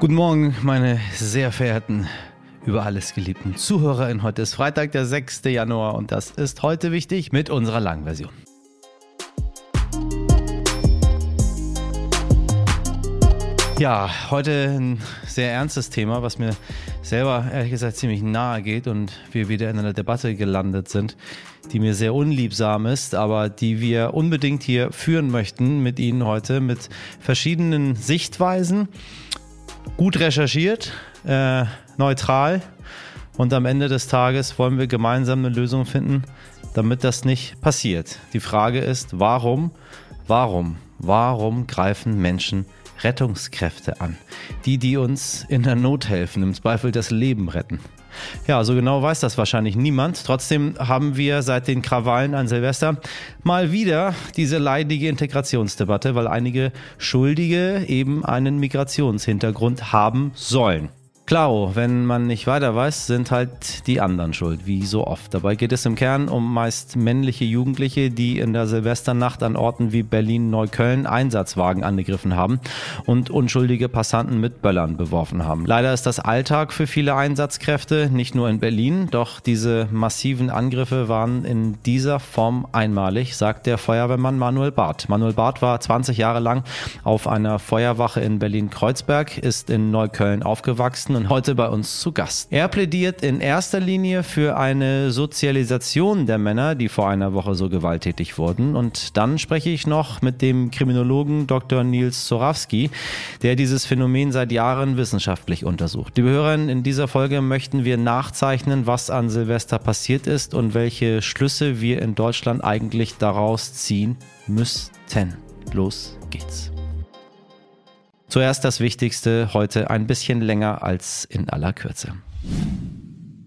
Guten Morgen, meine sehr verehrten, über alles geliebten ZuhörerInnen. Heute ist Freitag, der 6. Januar und das ist heute wichtig mit unserer langen Version. Ja, heute ein sehr ernstes Thema, was mir selber ehrlich gesagt ziemlich nahe geht und wir wieder in einer Debatte gelandet sind, die mir sehr unliebsam ist, aber die wir unbedingt hier führen möchten mit Ihnen heute mit verschiedenen Sichtweisen gut recherchiert, äh, neutral und am Ende des Tages wollen wir gemeinsam eine Lösung finden, damit das nicht passiert. Die Frage ist, warum, warum, warum greifen Menschen Rettungskräfte an? Die, die uns in der Not helfen, im Zweifel das Leben retten. Ja, so genau weiß das wahrscheinlich niemand. Trotzdem haben wir seit den Krawallen an Silvester mal wieder diese leidige Integrationsdebatte, weil einige Schuldige eben einen Migrationshintergrund haben sollen. Klar, wenn man nicht weiter weiß, sind halt die anderen schuld, wie so oft. Dabei geht es im Kern um meist männliche Jugendliche, die in der Silvesternacht an Orten wie Berlin-Neukölln Einsatzwagen angegriffen haben und unschuldige Passanten mit Böllern beworfen haben. Leider ist das Alltag für viele Einsatzkräfte, nicht nur in Berlin, doch diese massiven Angriffe waren in dieser Form einmalig, sagt der Feuerwehrmann Manuel Barth. Manuel Barth war 20 Jahre lang auf einer Feuerwache in Berlin-Kreuzberg, ist in Neukölln aufgewachsen und heute bei uns zu Gast. Er plädiert in erster Linie für eine Sozialisation der Männer, die vor einer Woche so gewalttätig wurden. Und dann spreche ich noch mit dem Kriminologen Dr. Nils Zorawski, der dieses Phänomen seit Jahren wissenschaftlich untersucht. Liebe Hörerinnen, in dieser Folge möchten wir nachzeichnen, was an Silvester passiert ist und welche Schlüsse wir in Deutschland eigentlich daraus ziehen müssten. Los geht's. Zuerst das Wichtigste heute ein bisschen länger als in aller Kürze.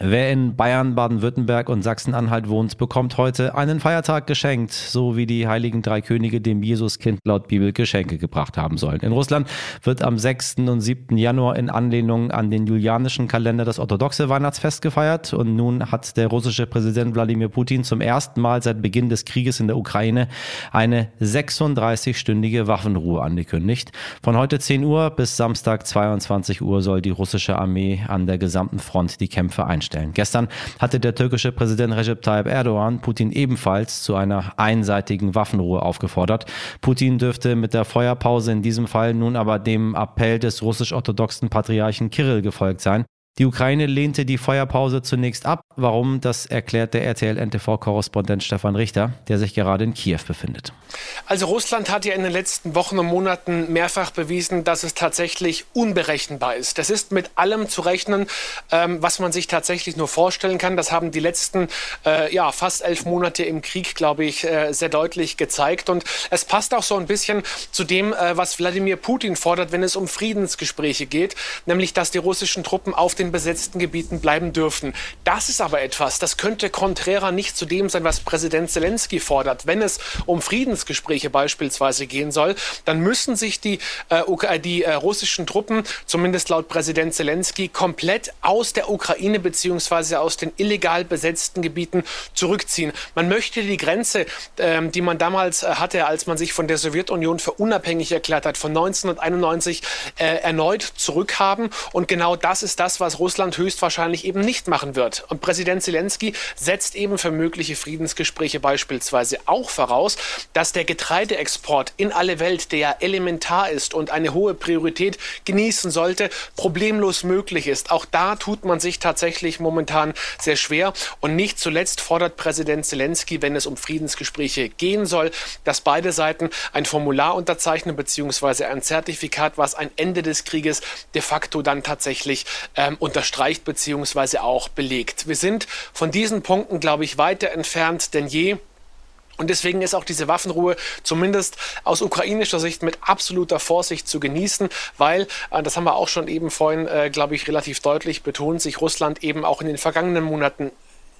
Wer in Bayern, Baden-Württemberg und Sachsen-Anhalt wohnt, bekommt heute einen Feiertag geschenkt, so wie die heiligen drei Könige dem Jesuskind laut Bibel Geschenke gebracht haben sollen. In Russland wird am 6. und 7. Januar in Anlehnung an den julianischen Kalender das orthodoxe Weihnachtsfest gefeiert und nun hat der russische Präsident Wladimir Putin zum ersten Mal seit Beginn des Krieges in der Ukraine eine 36-stündige Waffenruhe angekündigt. Von heute 10 Uhr bis Samstag 22 Uhr soll die russische Armee an der gesamten Front die Kämpfe einstellen stellen. Gestern hatte der türkische Präsident Recep Tayyip Erdogan Putin ebenfalls zu einer einseitigen Waffenruhe aufgefordert. Putin dürfte mit der Feuerpause in diesem Fall nun aber dem Appell des russisch-orthodoxen Patriarchen Kirill gefolgt sein. Die Ukraine lehnte die Feuerpause zunächst ab. Warum, das erklärt der RTL-NTV-Korrespondent Stefan Richter, der sich gerade in Kiew befindet. Also Russland hat ja in den letzten Wochen und Monaten mehrfach bewiesen, dass es tatsächlich unberechenbar ist. Das ist mit allem zu rechnen, ähm, was man sich tatsächlich nur vorstellen kann. Das haben die letzten äh, ja, fast elf Monate im Krieg, glaube ich, äh, sehr deutlich gezeigt. Und es passt auch so ein bisschen zu dem, äh, was Wladimir Putin fordert, wenn es um Friedensgespräche geht, nämlich dass die russischen Truppen auf den besetzten Gebieten bleiben dürfen. Das ist aber etwas, das könnte konträrer nicht zu dem sein, was Präsident Zelensky fordert. Wenn es um Friedensgespräche beispielsweise gehen soll, dann müssen sich die, äh, äh, die äh, russischen Truppen, zumindest laut Präsident Zelensky, komplett aus der Ukraine bzw. aus den illegal besetzten Gebieten zurückziehen. Man möchte die Grenze, ähm, die man damals äh, hatte, als man sich von der Sowjetunion für unabhängig erklärt hat, von 1991 äh, erneut zurückhaben. Und genau das ist das, was Russland höchstwahrscheinlich eben nicht machen wird. Und Präsident Zelensky setzt eben für mögliche Friedensgespräche beispielsweise auch voraus, dass der Getreideexport in alle Welt, der ja elementar ist und eine hohe Priorität genießen sollte, problemlos möglich ist. Auch da tut man sich tatsächlich momentan sehr schwer. Und nicht zuletzt fordert Präsident Zelensky, wenn es um Friedensgespräche gehen soll, dass beide Seiten ein Formular unterzeichnen bzw. ein Zertifikat, was ein Ende des Krieges de facto dann tatsächlich ähm, unterstreicht bzw. auch belegt. Wir sind von diesen Punkten, glaube ich, weiter entfernt denn je. Und deswegen ist auch diese Waffenruhe zumindest aus ukrainischer Sicht mit absoluter Vorsicht zu genießen, weil, äh, das haben wir auch schon eben vorhin, äh, glaube ich, relativ deutlich betont, sich Russland eben auch in den vergangenen Monaten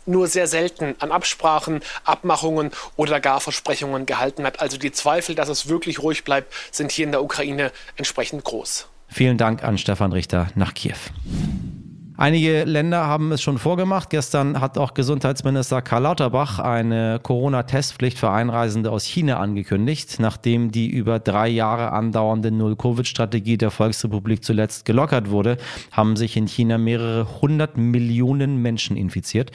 nur sehr selten an Absprachen, Abmachungen oder gar Versprechungen gehalten hat. Also die Zweifel, dass es wirklich ruhig bleibt, sind hier in der Ukraine entsprechend groß. Vielen Dank an Stefan Richter nach Kiew. Einige Länder haben es schon vorgemacht. Gestern hat auch Gesundheitsminister Karl Lauterbach eine Corona-Testpflicht für Einreisende aus China angekündigt, nachdem die über drei Jahre andauernde Null-Covid-Strategie der Volksrepublik zuletzt gelockert wurde, haben sich in China mehrere hundert Millionen Menschen infiziert.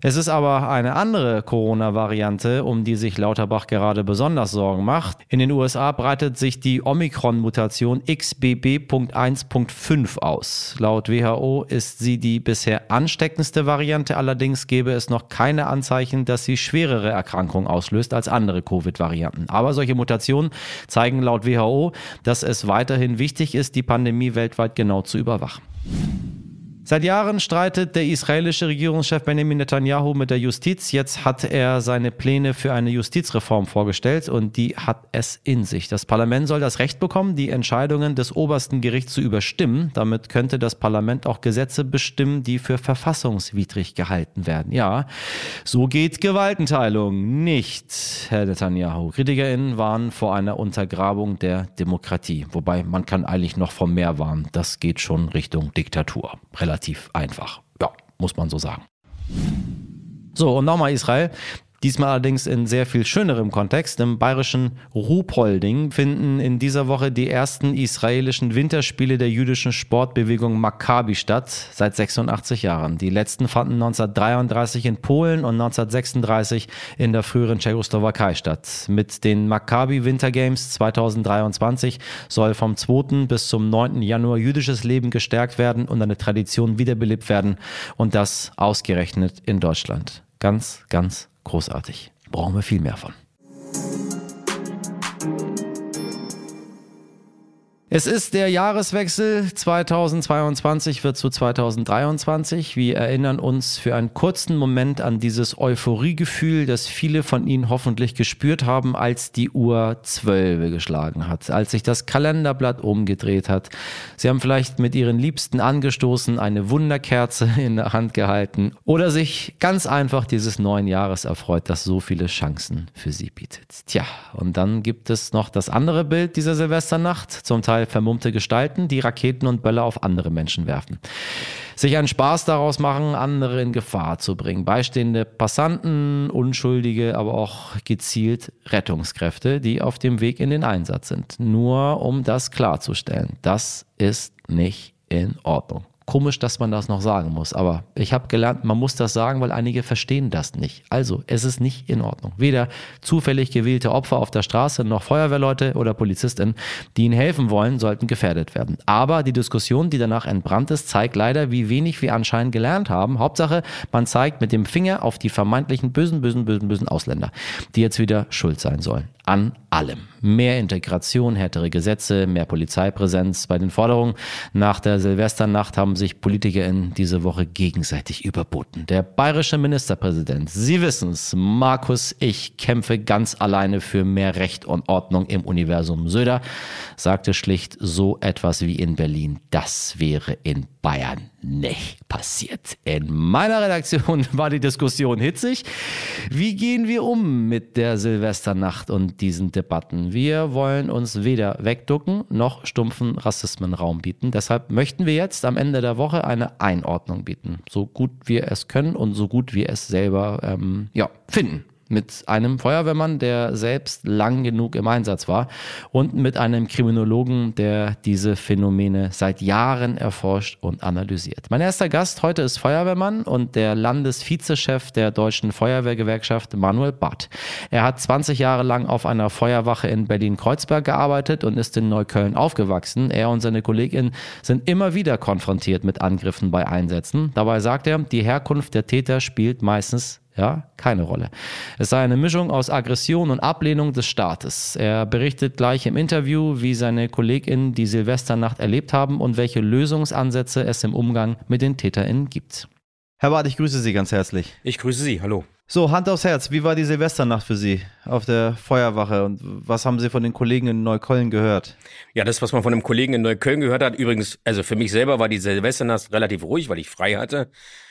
Es ist aber eine andere Corona-Variante, um die sich Lauterbach gerade besonders Sorgen macht. In den USA breitet sich die Omikron-Mutation XBB.1.5 aus. Laut WHO ist sie die bisher ansteckendste Variante, allerdings gäbe es noch keine Anzeichen, dass sie schwerere Erkrankungen auslöst als andere Covid-Varianten. Aber solche Mutationen zeigen laut WHO, dass es weiterhin wichtig ist, die Pandemie weltweit genau zu überwachen. Seit Jahren streitet der israelische Regierungschef Benjamin Netanyahu mit der Justiz. Jetzt hat er seine Pläne für eine Justizreform vorgestellt und die hat es in sich. Das Parlament soll das Recht bekommen, die Entscheidungen des obersten Gerichts zu überstimmen. Damit könnte das Parlament auch Gesetze bestimmen, die für verfassungswidrig gehalten werden. Ja, so geht Gewaltenteilung nicht, Herr Netanyahu. KritikerInnen warnen vor einer Untergrabung der Demokratie. Wobei man kann eigentlich noch vom mehr warnen. Das geht schon Richtung Diktatur. Relativ relativ einfach. Ja, muss man so sagen. So, und nochmal Israel. Diesmal allerdings in sehr viel schönerem Kontext. Im bayerischen Ruhpolding finden in dieser Woche die ersten israelischen Winterspiele der jüdischen Sportbewegung Maccabi statt, seit 86 Jahren. Die letzten fanden 1933 in Polen und 1936 in der früheren Tschechoslowakei statt. Mit den Maccabi Winter Games 2023 soll vom 2. bis zum 9. Januar jüdisches Leben gestärkt werden und eine Tradition wiederbelebt werden und das ausgerechnet in Deutschland. Ganz, ganz großartig. Brauchen wir viel mehr von. Es ist der Jahreswechsel 2022 wird zu 2023. Wir erinnern uns für einen kurzen Moment an dieses Euphoriegefühl, das viele von Ihnen hoffentlich gespürt haben, als die Uhr 12 geschlagen hat, als sich das Kalenderblatt umgedreht hat. Sie haben vielleicht mit Ihren Liebsten angestoßen, eine Wunderkerze in der Hand gehalten oder sich ganz einfach dieses neuen Jahres erfreut, das so viele Chancen für Sie bietet. Tja, und dann gibt es noch das andere Bild dieser Silvesternacht, zum Teil Teil vermummte Gestalten, die Raketen und Böller auf andere Menschen werfen. Sich einen Spaß daraus machen, andere in Gefahr zu bringen. Beistehende Passanten, Unschuldige, aber auch gezielt Rettungskräfte, die auf dem Weg in den Einsatz sind. Nur um das klarzustellen, das ist nicht in Ordnung. Komisch, dass man das noch sagen muss, aber ich habe gelernt, man muss das sagen, weil einige verstehen das nicht. Also, es ist nicht in Ordnung. Weder zufällig gewählte Opfer auf der Straße noch Feuerwehrleute oder Polizistinnen, die ihnen helfen wollen, sollten gefährdet werden. Aber die Diskussion, die danach entbrannt ist, zeigt leider, wie wenig wir anscheinend gelernt haben. Hauptsache, man zeigt mit dem Finger auf die vermeintlichen bösen, bösen, bösen, bösen Ausländer, die jetzt wieder schuld sein sollen an allem. Mehr Integration, härtere Gesetze, mehr Polizeipräsenz. Bei den Forderungen nach der Silvesternacht haben sich PolitikerInnen diese Woche gegenseitig überboten. Der bayerische Ministerpräsident, Sie wissen es, Markus, ich kämpfe ganz alleine für mehr Recht und Ordnung im Universum Söder, sagte schlicht so etwas wie in Berlin. Das wäre in Bayern nicht passiert. In meiner Redaktion war die Diskussion hitzig. Wie gehen wir um mit der Silvesternacht und diesen Debatten? Wir wollen uns weder wegducken noch stumpfen Rassismenraum bieten. Deshalb möchten wir jetzt am Ende der Woche eine Einordnung bieten. So gut wir es können und so gut wir es selber ähm, ja, finden mit einem Feuerwehrmann, der selbst lang genug im Einsatz war und mit einem Kriminologen, der diese Phänomene seit Jahren erforscht und analysiert. Mein erster Gast heute ist Feuerwehrmann und der Landesvizechef der Deutschen Feuerwehrgewerkschaft Manuel Barth. Er hat 20 Jahre lang auf einer Feuerwache in Berlin-Kreuzberg gearbeitet und ist in Neukölln aufgewachsen. Er und seine Kollegin sind immer wieder konfrontiert mit Angriffen bei Einsätzen. Dabei sagt er, die Herkunft der Täter spielt meistens ja, keine Rolle. Es sei eine Mischung aus Aggression und Ablehnung des Staates. Er berichtet gleich im Interview, wie seine KollegInnen die Silvesternacht erlebt haben und welche Lösungsansätze es im Umgang mit den TäterInnen gibt. Herr Barth, ich grüße Sie ganz herzlich. Ich grüße Sie, hallo. So, Hand aufs Herz, wie war die Silvesternacht für Sie auf der Feuerwache und was haben Sie von den Kollegen in Neukölln gehört? Ja, das, was man von einem Kollegen in Neukölln gehört hat, übrigens, also für mich selber war die Silvesternacht relativ ruhig, weil ich frei hatte.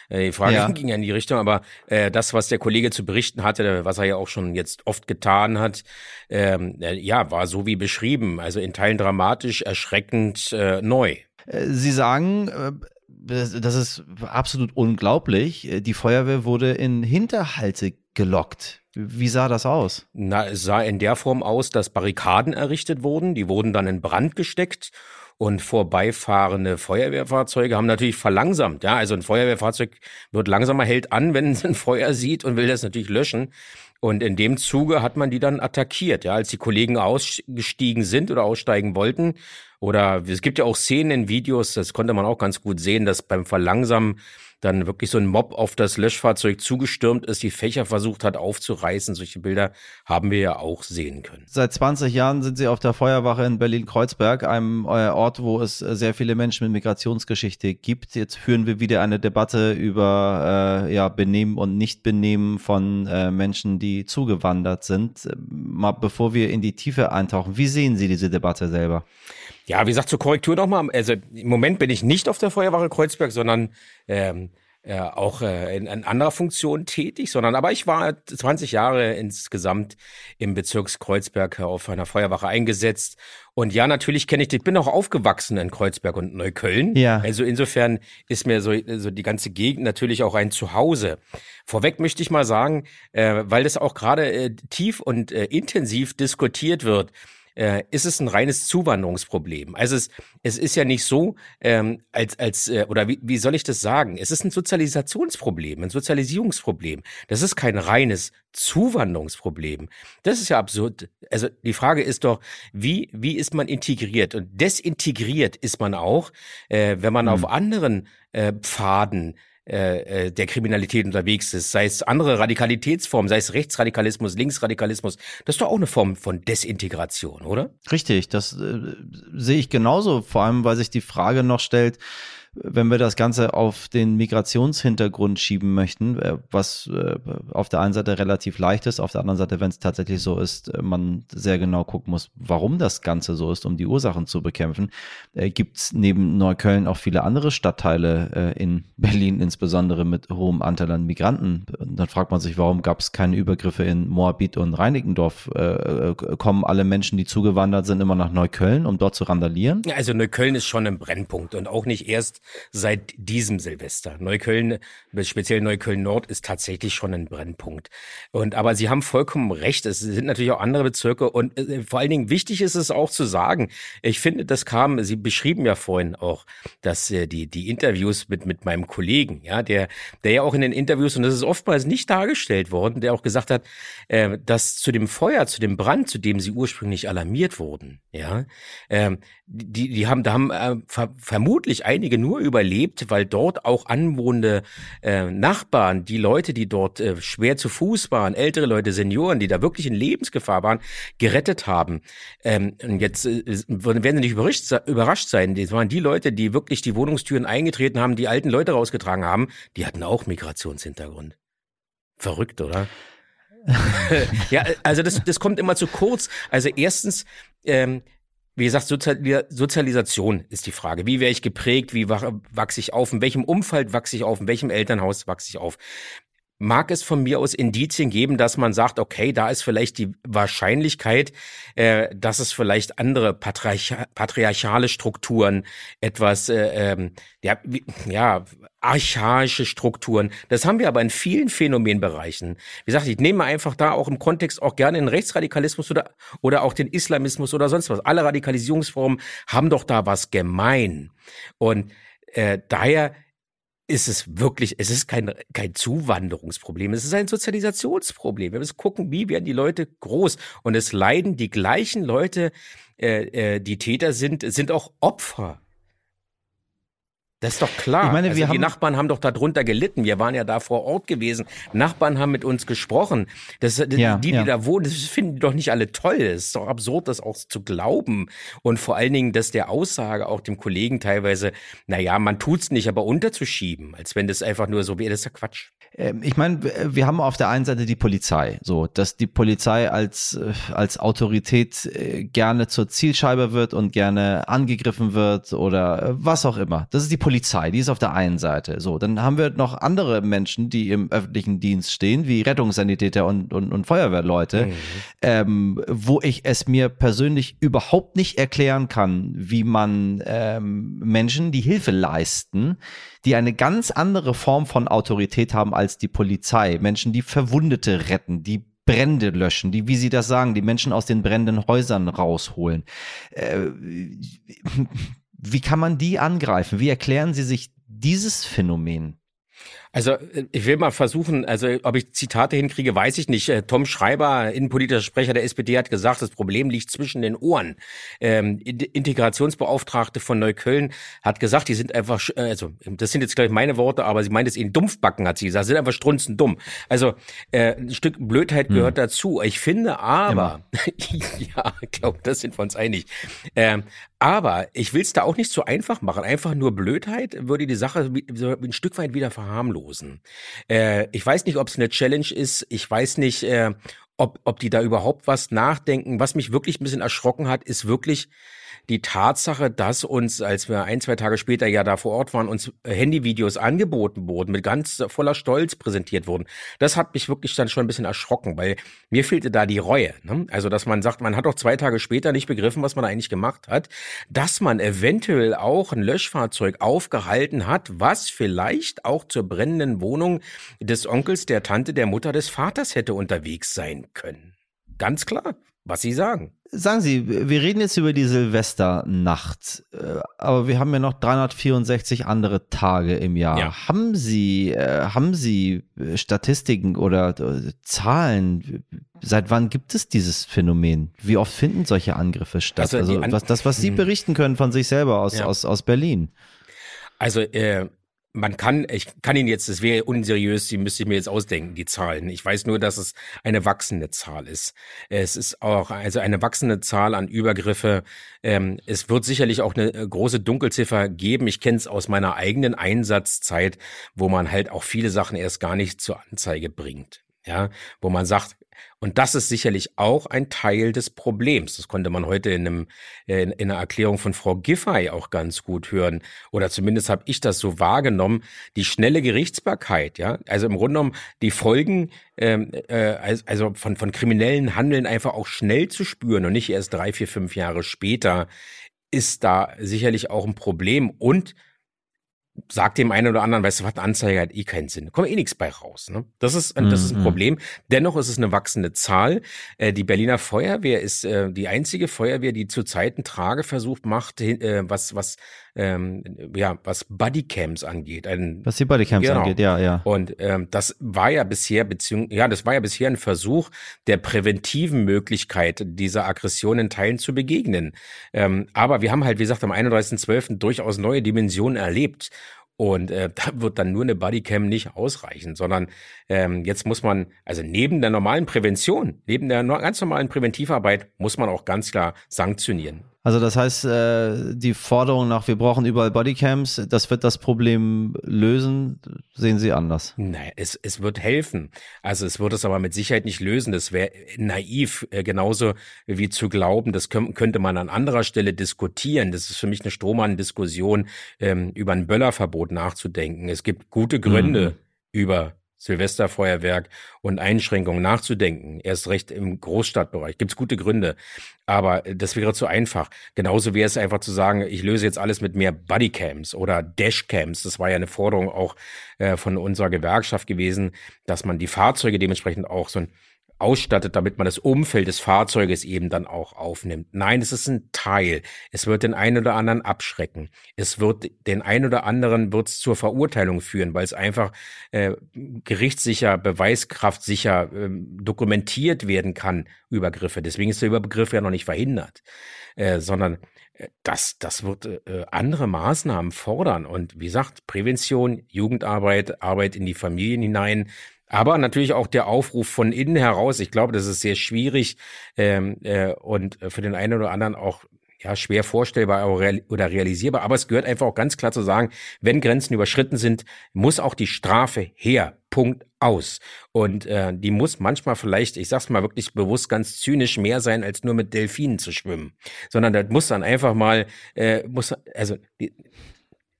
Äh, die Frage ja. ging ja in die Richtung, aber äh, das, was der Kollege zu berichten hatte, was er ja auch schon jetzt oft getan hat, ähm, äh, ja, war so wie beschrieben, also in Teilen dramatisch, erschreckend, äh, neu. Äh, Sie sagen, äh, das ist absolut unglaublich. Die Feuerwehr wurde in Hinterhalte gelockt. Wie sah das aus? Na, es sah in der Form aus, dass Barrikaden errichtet wurden. Die wurden dann in Brand gesteckt und vorbeifahrende Feuerwehrfahrzeuge haben natürlich verlangsamt. Ja, also ein Feuerwehrfahrzeug wird langsamer, hält an, wenn es ein Feuer sieht und will das natürlich löschen. Und in dem Zuge hat man die dann attackiert. Ja, als die Kollegen ausgestiegen sind oder aussteigen wollten, oder es gibt ja auch Szenen in Videos, das konnte man auch ganz gut sehen, dass beim Verlangsamen dann wirklich so ein Mob auf das Löschfahrzeug zugestürmt ist, die Fächer versucht hat aufzureißen. Solche Bilder haben wir ja auch sehen können. Seit 20 Jahren sind Sie auf der Feuerwache in Berlin-Kreuzberg, einem äh, Ort, wo es sehr viele Menschen mit Migrationsgeschichte gibt. Jetzt führen wir wieder eine Debatte über äh, ja, Benehmen und Nichtbenehmen von äh, Menschen, die zugewandert sind. Mal bevor wir in die Tiefe eintauchen, wie sehen Sie diese Debatte selber? Ja, wie gesagt, zur Korrektur nochmal. Also im Moment bin ich nicht auf der Feuerwache Kreuzberg, sondern ähm, äh, auch äh, in, in anderer Funktion tätig, sondern aber ich war 20 Jahre insgesamt im Bezirkskreuzberg auf einer Feuerwache eingesetzt. Und ja, natürlich kenne ich, ich bin auch aufgewachsen in Kreuzberg und Neukölln. Ja. Also insofern ist mir so, so die ganze Gegend natürlich auch ein Zuhause. Vorweg möchte ich mal sagen, äh, weil das auch gerade äh, tief und äh, intensiv diskutiert wird äh, ist es ein reines Zuwanderungsproblem. Also es, es ist ja nicht so, ähm, als, als äh, oder wie, wie soll ich das sagen? Es ist ein Sozialisationsproblem, ein Sozialisierungsproblem. Das ist kein reines Zuwanderungsproblem. Das ist ja absurd. Also die Frage ist doch, wie, wie ist man integriert? Und desintegriert ist man auch, äh, wenn man hm. auf anderen äh, Pfaden äh, äh, der Kriminalität unterwegs ist, sei es andere Radikalitätsformen, sei es Rechtsradikalismus, Linksradikalismus, das ist doch auch eine Form von Desintegration, oder? Richtig, das äh, sehe ich genauso, vor allem weil sich die Frage noch stellt, wenn wir das Ganze auf den Migrationshintergrund schieben möchten, äh, was äh, auf der einen Seite relativ leicht ist, auf der anderen Seite, wenn es tatsächlich so ist, äh, man sehr genau gucken muss, warum das Ganze so ist, um die Ursachen zu bekämpfen, gibt es neben Neukölln auch viele andere Stadtteile in Berlin, insbesondere mit hohem Anteil an Migranten. Und dann fragt man sich, warum gab es keine Übergriffe in Moabit und Reinickendorf? Kommen alle Menschen, die zugewandert sind, immer nach Neukölln, um dort zu randalieren? Also Neukölln ist schon ein Brennpunkt und auch nicht erst seit diesem Silvester. Neukölln, speziell Neukölln Nord, ist tatsächlich schon ein Brennpunkt. Und aber Sie haben vollkommen recht. Es sind natürlich auch andere Bezirke und äh, vor allen Dingen wichtig ist es auch zu sagen. Ich finde, das kam. Sie beschrieben ja vorhin auch, dass äh, die die Interviews mit mit meinem Kollegen, ja, der der ja auch in den Interviews und das ist oftmals nicht dargestellt worden, der auch gesagt hat, äh, dass zu dem Feuer, zu dem Brand, zu dem sie ursprünglich alarmiert wurden, ja, äh, die die haben da haben äh, ver vermutlich einige nur überlebt, weil dort auch anwohnende äh, Nachbarn, die Leute, die dort äh, schwer zu Fuß waren, ältere Leute, Senioren, die da wirklich in Lebensgefahr waren, gerettet haben. Ähm, und jetzt äh, werden sie nicht überrascht, überrascht sein. Das waren die Leute, die wirklich die Wohnungstüren eingetreten haben, die alten Leute rausgetragen haben, die hatten auch Migrationshintergrund. Verrückt, oder? ja, also das, das kommt immer zu kurz. Also erstens, ähm, wie gesagt, Sozialisation ist die Frage. Wie wäre ich geprägt? Wie wachse ich auf? In welchem Umfeld wachse ich auf? In welchem Elternhaus wachse ich auf? Mag es von mir aus Indizien geben, dass man sagt, okay, da ist vielleicht die Wahrscheinlichkeit, äh, dass es vielleicht andere patriarch patriarchale Strukturen, etwas, äh, ähm, ja, wie, ja, archaische Strukturen. Das haben wir aber in vielen Phänomenbereichen. Wie gesagt, ich nehme einfach da auch im Kontext auch gerne den Rechtsradikalismus oder, oder auch den Islamismus oder sonst was. Alle Radikalisierungsformen haben doch da was gemein. Und äh, daher ist es wirklich, es ist kein, kein Zuwanderungsproblem, es ist ein Sozialisationsproblem. Wir müssen gucken, wie werden die Leute groß. Und es leiden die gleichen Leute, äh, äh, die Täter sind, sind auch Opfer das ist doch klar. Ich meine, wir also die Nachbarn haben doch darunter gelitten. Wir waren ja da vor Ort gewesen. Nachbarn haben mit uns gesprochen. Das, ja, die, die ja. da wohnen, das finden die doch nicht alle toll. Es ist doch absurd, das auch zu glauben. Und vor allen Dingen, dass der Aussage auch dem Kollegen teilweise, naja, man tut's nicht, aber unterzuschieben, als wenn das einfach nur so wäre. Das ist ja Quatsch. Ähm, ich meine, wir haben auf der einen Seite die Polizei, so, dass die Polizei als, äh, als Autorität äh, gerne zur Zielscheibe wird und gerne angegriffen wird oder äh, was auch immer. Das ist die Polizei, die ist auf der einen Seite. So, dann haben wir noch andere Menschen, die im öffentlichen Dienst stehen, wie Rettungssanitäter und, und, und Feuerwehrleute, mhm. ähm, wo ich es mir persönlich überhaupt nicht erklären kann, wie man ähm, Menschen, die Hilfe leisten, die eine ganz andere Form von Autorität haben als die Polizei, Menschen, die Verwundete retten, die Brände löschen, die, wie Sie das sagen, die Menschen aus den brennenden Häusern rausholen. Äh, wie kann man die angreifen? Wie erklären Sie sich dieses Phänomen? Also ich will mal versuchen, also ob ich Zitate hinkriege, weiß ich nicht. Äh, Tom Schreiber, innenpolitischer Sprecher der SPD, hat gesagt, das Problem liegt zwischen den Ohren. Ähm, Integrationsbeauftragte von Neukölln hat gesagt, die sind einfach, äh, also das sind jetzt gleich meine Worte, aber sie meint es ihnen Dumpfbacken, hat sie gesagt, sind einfach strunzend dumm. Also äh, ein Stück Blödheit gehört hm. dazu. Ich finde aber, ja, ich glaube, das sind wir uns einig. Ähm, aber ich will es da auch nicht so einfach machen. Einfach nur Blödheit würde die Sache ein Stück weit wieder verharmlosen. Äh, ich weiß nicht, ob es eine Challenge ist. Ich weiß nicht, äh, ob, ob die da überhaupt was nachdenken. Was mich wirklich ein bisschen erschrocken hat, ist wirklich, die Tatsache, dass uns, als wir ein, zwei Tage später ja da vor Ort waren, uns Handyvideos angeboten wurden, mit ganz voller Stolz präsentiert wurden, das hat mich wirklich dann schon ein bisschen erschrocken, weil mir fehlte da die Reue. Ne? Also, dass man sagt, man hat doch zwei Tage später nicht begriffen, was man eigentlich gemacht hat, dass man eventuell auch ein Löschfahrzeug aufgehalten hat, was vielleicht auch zur brennenden Wohnung des Onkels, der Tante, der Mutter, des Vaters hätte unterwegs sein können. Ganz klar, was Sie sagen. Sagen Sie, wir reden jetzt über die Silvesternacht, äh, aber wir haben ja noch 364 andere Tage im Jahr. Ja. Haben Sie, äh, haben Sie äh, Statistiken oder Zahlen? Seit wann gibt es dieses Phänomen? Wie oft finden solche Angriffe statt? Also, also was, das, was Sie hm. berichten können von sich selber aus, ja. aus, aus Berlin. Also äh, man kann, ich kann Ihnen jetzt, das wäre unseriös, die müsste ich mir jetzt ausdenken, die Zahlen. Ich weiß nur, dass es eine wachsende Zahl ist. Es ist auch also eine wachsende Zahl an Übergriffe. Ähm, es wird sicherlich auch eine äh, große Dunkelziffer geben. Ich kenne es aus meiner eigenen Einsatzzeit, wo man halt auch viele Sachen erst gar nicht zur Anzeige bringt. Ja, wo man sagt, und das ist sicherlich auch ein Teil des Problems. Das konnte man heute in, einem, äh, in, in einer Erklärung von Frau Giffey auch ganz gut hören. Oder zumindest habe ich das so wahrgenommen. Die schnelle Gerichtsbarkeit, ja, also im Grunde genommen die Folgen ähm, äh, also von, von kriminellen Handeln einfach auch schnell zu spüren und nicht erst drei, vier, fünf Jahre später, ist da sicherlich auch ein Problem. Und sagt dem einen oder anderen, weißt du was, eine Anzeige hat eh keinen Sinn. Da kommt eh nichts bei raus. Ne? Das ist, das ist ein mhm. Problem. Dennoch ist es eine wachsende Zahl. Äh, die Berliner Feuerwehr ist äh, die einzige Feuerwehr, die zurzeit einen Trageversuch macht, äh, was, was, ähm, ja, was Bodycams angeht. Ein, was die Bodycams genau. angeht, ja, ja. Und ähm, das war ja bisher, beziehung, ja, das war ja bisher ein Versuch der präventiven Möglichkeit, dieser Aggression in Teilen zu begegnen. Ähm, aber wir haben halt, wie gesagt, am 31.12. durchaus neue Dimensionen erlebt. Und äh, da wird dann nur eine Bodycam nicht ausreichen, sondern ähm, jetzt muss man, also neben der normalen Prävention, neben der ganz normalen Präventivarbeit, muss man auch ganz klar sanktionieren. Also das heißt, äh, die Forderung nach, wir brauchen überall Bodycams, das wird das Problem lösen, sehen Sie anders? Nein, es, es wird helfen. Also es wird es aber mit Sicherheit nicht lösen. Das wäre naiv, äh, genauso wie zu glauben, das könnte man an anderer Stelle diskutieren. Das ist für mich eine Strohmann-Diskussion, ähm, über ein Böllerverbot nachzudenken. Es gibt gute Gründe, mhm. über Silvesterfeuerwerk und Einschränkungen nachzudenken, erst recht im Großstadtbereich. Gibt es gute Gründe. Aber das wäre zu einfach. Genauso wäre es einfach zu sagen, ich löse jetzt alles mit mehr Bodycams oder Dashcams. Das war ja eine Forderung auch äh, von unserer Gewerkschaft gewesen, dass man die Fahrzeuge dementsprechend auch so ein ausstattet, damit man das Umfeld des Fahrzeuges eben dann auch aufnimmt. Nein, es ist ein Teil. Es wird den einen oder anderen abschrecken. Es wird den einen oder anderen wird's zur Verurteilung führen, weil es einfach äh, gerichtssicher, beweiskraftsicher äh, dokumentiert werden kann, Übergriffe. Deswegen ist der Überbegriff ja noch nicht verhindert, äh, sondern äh, das, das wird äh, andere Maßnahmen fordern. Und wie gesagt, Prävention, Jugendarbeit, Arbeit in die Familien hinein, aber natürlich auch der Aufruf von innen heraus. Ich glaube, das ist sehr schwierig ähm, äh, und für den einen oder anderen auch ja, schwer vorstellbar oder realisierbar. Aber es gehört einfach auch ganz klar zu sagen, wenn Grenzen überschritten sind, muss auch die Strafe her. Punkt aus. Und äh, die muss manchmal vielleicht, ich sag's mal wirklich bewusst ganz zynisch, mehr sein, als nur mit Delfinen zu schwimmen. Sondern das muss dann einfach mal, äh, muss, also die,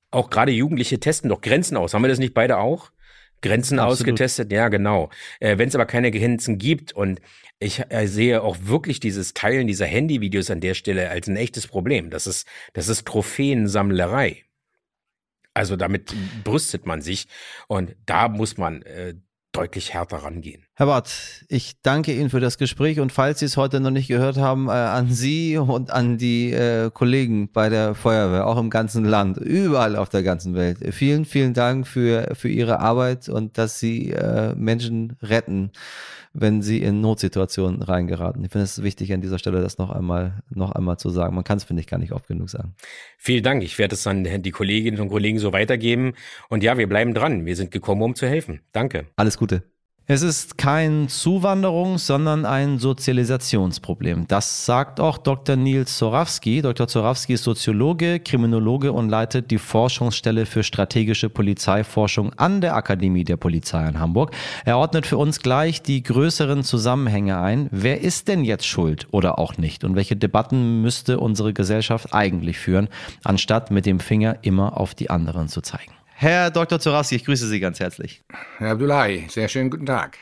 auch gerade Jugendliche testen doch Grenzen aus. Haben wir das nicht beide auch? Grenzen Absolut. ausgetestet, ja genau. Äh, Wenn es aber keine Grenzen gibt und ich äh, sehe auch wirklich dieses Teilen dieser Handyvideos an der Stelle als ein echtes Problem. Das ist, das ist Trophäensammlerei. Also damit brüstet man sich und da muss man äh, deutlich härter rangehen. Herr Barth, ich danke Ihnen für das Gespräch und falls Sie es heute noch nicht gehört haben, äh, an Sie und an die äh, Kollegen bei der Feuerwehr, auch im ganzen Land, überall auf der ganzen Welt. Vielen, vielen Dank für, für Ihre Arbeit und dass Sie äh, Menschen retten, wenn sie in Notsituationen reingeraten. Ich finde es wichtig, an dieser Stelle das noch einmal, noch einmal zu sagen. Man kann es, finde ich, gar nicht oft genug sagen. Vielen Dank. Ich werde es an die Kolleginnen und Kollegen so weitergeben. Und ja, wir bleiben dran. Wir sind gekommen, um zu helfen. Danke. Alles Gute. Es ist kein Zuwanderungs-, sondern ein Sozialisationsproblem. Das sagt auch Dr. Nils Zorawski. Dr. Zorawski ist Soziologe, Kriminologe und leitet die Forschungsstelle für strategische Polizeiforschung an der Akademie der Polizei in Hamburg. Er ordnet für uns gleich die größeren Zusammenhänge ein. Wer ist denn jetzt schuld oder auch nicht? Und welche Debatten müsste unsere Gesellschaft eigentlich führen, anstatt mit dem Finger immer auf die anderen zu zeigen? Herr Dr. Zorowski, ich grüße Sie ganz herzlich. Herr Abdullahi, sehr schönen guten Tag.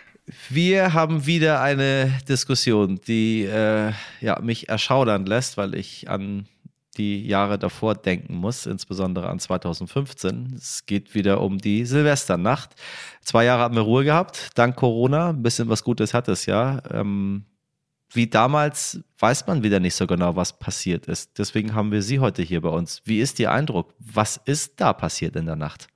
Wir haben wieder eine Diskussion, die äh, ja, mich erschaudern lässt, weil ich an die Jahre davor denken muss, insbesondere an 2015. Es geht wieder um die Silvesternacht. Zwei Jahre haben wir Ruhe gehabt, dank Corona. Ein bisschen was Gutes hat es ja. Ähm, wie damals weiß man wieder nicht so genau, was passiert ist. Deswegen haben wir Sie heute hier bei uns. Wie ist Ihr Eindruck? Was ist da passiert in der Nacht?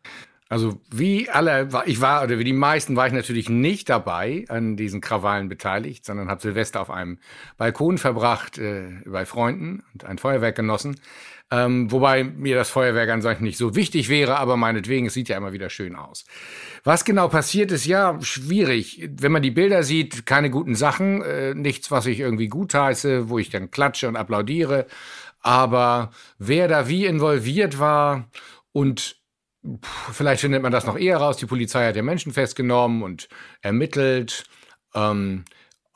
Also wie alle, ich war, oder wie die meisten war ich natürlich nicht dabei an diesen Krawallen beteiligt, sondern habe Silvester auf einem Balkon verbracht äh, bei Freunden und ein Feuerwerk genossen. Ähm, wobei mir das Feuerwerk an sich nicht so wichtig wäre, aber meinetwegen, es sieht ja immer wieder schön aus. Was genau passiert ist, ja, schwierig. Wenn man die Bilder sieht, keine guten Sachen, äh, nichts, was ich irgendwie gut heiße, wo ich dann klatsche und applaudiere. Aber wer da wie involviert war und Vielleicht findet man das noch eher raus. Die Polizei hat ja Menschen festgenommen und ermittelt. Ähm,